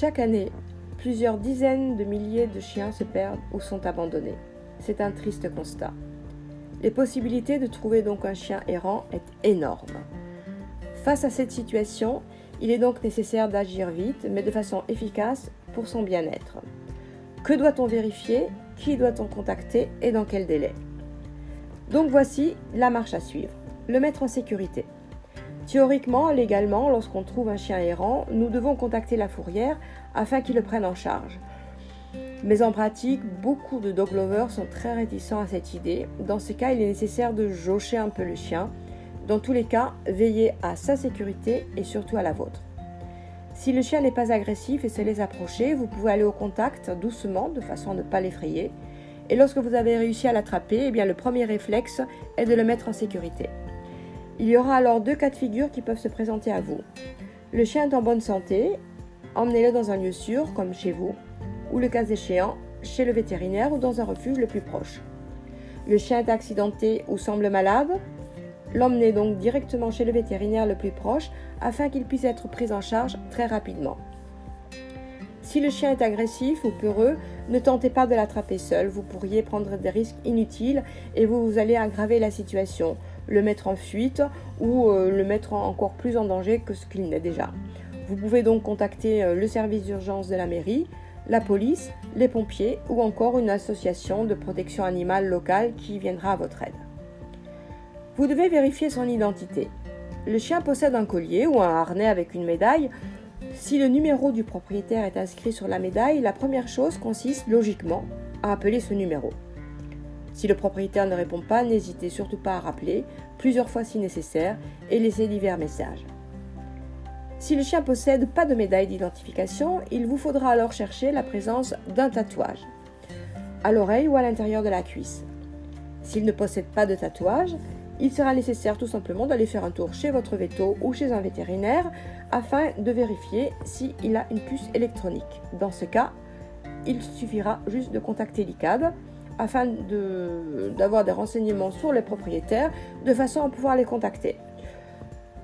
Chaque année, plusieurs dizaines de milliers de chiens se perdent ou sont abandonnés. C'est un triste constat. Les possibilités de trouver donc un chien errant est énorme. Face à cette situation, il est donc nécessaire d'agir vite, mais de façon efficace pour son bien-être. Que doit-on vérifier? Qui doit-on contacter? Et dans quel délai? Donc voici la marche à suivre. Le mettre en sécurité. Théoriquement, légalement, lorsqu'on trouve un chien errant, nous devons contacter la fourrière afin qu'il le prenne en charge. Mais en pratique, beaucoup de dog lovers sont très réticents à cette idée. Dans ce cas, il est nécessaire de jaucher un peu le chien. Dans tous les cas, veillez à sa sécurité et surtout à la vôtre. Si le chien n'est pas agressif et se laisse approcher, vous pouvez aller au contact doucement de façon à ne pas l'effrayer. Et lorsque vous avez réussi à l'attraper, eh le premier réflexe est de le mettre en sécurité. Il y aura alors deux cas de figure qui peuvent se présenter à vous. Le chien est en bonne santé, emmenez-le dans un lieu sûr comme chez vous, ou le cas échéant, chez le vétérinaire ou dans un refuge le plus proche. Le chien est accidenté ou semble malade, L'emmener donc directement chez le vétérinaire le plus proche afin qu'il puisse être pris en charge très rapidement. Si le chien est agressif ou peureux, ne tentez pas de l'attraper seul, vous pourriez prendre des risques inutiles et vous, allez aggraver la situation, le mettre en fuite ou euh, le mettre encore plus en danger que ce qu'il n'est déjà. Vous pouvez donc contacter euh, le service d'urgence de la mairie, la police, les pompiers ou encore une association de protection animale locale qui viendra à votre aide. Vous devez vérifier son identité. Le chien possède un collier ou un harnais avec une médaille. Si le numéro du propriétaire est inscrit sur la médaille, la première chose consiste logiquement à appeler ce numéro. Si le propriétaire ne répond pas, n'hésitez surtout pas à rappeler, plusieurs fois si nécessaire, et laissez divers messages. Si le chien possède pas de médaille d'identification, il vous faudra alors chercher la présence d'un tatouage, à l'oreille ou à l'intérieur de la cuisse. S'il ne possède pas de tatouage, il sera nécessaire tout simplement d'aller faire un tour chez votre veto ou chez un vétérinaire afin de vérifier s'il a une puce électronique. Dans ce cas, il suffira juste de contacter l'ICAD afin d'avoir des renseignements sur les propriétaires de façon à pouvoir les contacter.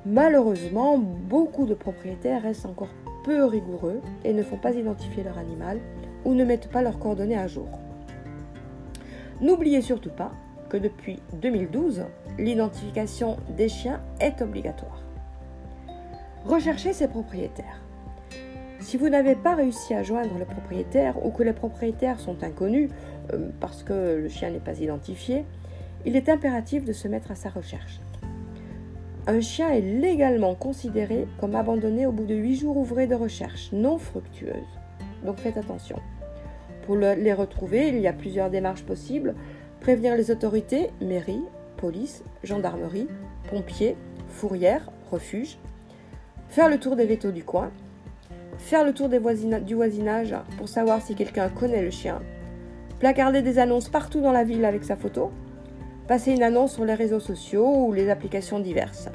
Malheureusement, beaucoup de propriétaires restent encore peu rigoureux et ne font pas identifier leur animal ou ne mettent pas leurs coordonnées à jour. N'oubliez surtout pas que depuis 2012, l'identification des chiens est obligatoire. Recherchez ses propriétaires. Si vous n'avez pas réussi à joindre le propriétaire ou que les propriétaires sont inconnus euh, parce que le chien n'est pas identifié, il est impératif de se mettre à sa recherche. Un chien est légalement considéré comme abandonné au bout de 8 jours ouvrés de recherche non fructueuse. Donc faites attention. Pour les retrouver, il y a plusieurs démarches possibles. Prévenir les autorités, mairie, police, gendarmerie, pompiers, fourrière, refuge, faire le tour des vétos du coin, faire le tour du voisinage pour savoir si quelqu'un connaît le chien, placarder des annonces partout dans la ville avec sa photo, passer une annonce sur les réseaux sociaux ou les applications diverses.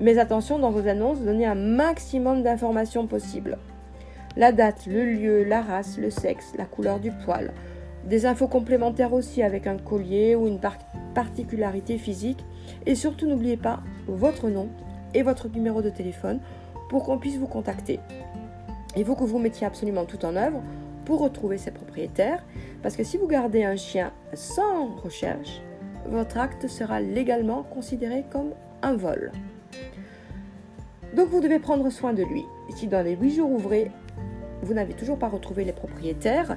Mais attention, dans vos annonces, donnez un maximum d'informations possibles. La date, le lieu, la race, le sexe, la couleur du poil, des infos complémentaires aussi avec un collier ou une particularité physique. Et surtout n'oubliez pas votre nom et votre numéro de téléphone pour qu'on puisse vous contacter. Il faut que vous mettiez absolument tout en œuvre pour retrouver ses propriétaires. Parce que si vous gardez un chien sans recherche, votre acte sera légalement considéré comme un vol. Donc vous devez prendre soin de lui. Si dans les 8 jours ouvrés, vous n'avez toujours pas retrouvé les propriétaires,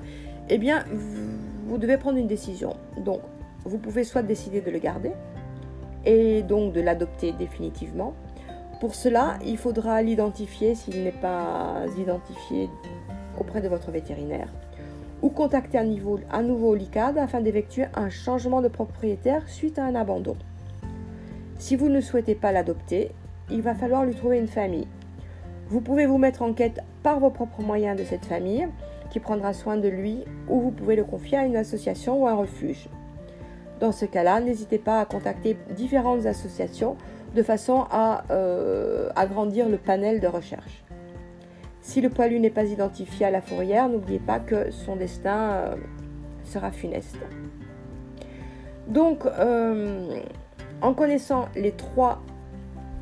eh bien, vous devez prendre une décision. Donc, vous pouvez soit décider de le garder et donc de l'adopter définitivement. Pour cela, il faudra l'identifier s'il n'est pas identifié auprès de votre vétérinaire ou contacter à, nouveau l'ICAD afin d'effectuer un changement de propriétaire suite à un abandon. Si vous ne souhaitez pas l'adopter, il va falloir lui trouver une famille. Vous pouvez vous mettre en quête par vos propres moyens de cette famille qui prendra soin de lui ou vous pouvez le confier à une association ou un refuge. Dans ce cas-là, n'hésitez pas à contacter différentes associations de façon à euh, agrandir le panel de recherche. Si le poilu n'est pas identifié à la fourrière, n'oubliez pas que son destin euh, sera funeste. Donc, euh, en connaissant les trois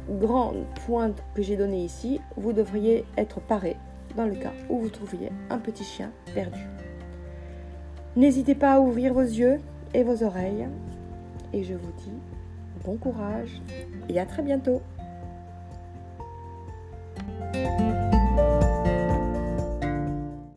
grands points que j'ai donnés ici, vous devriez être paré dans le cas où vous trouviez un petit chien perdu. N'hésitez pas à ouvrir vos yeux et vos oreilles et je vous dis bon courage et à très bientôt.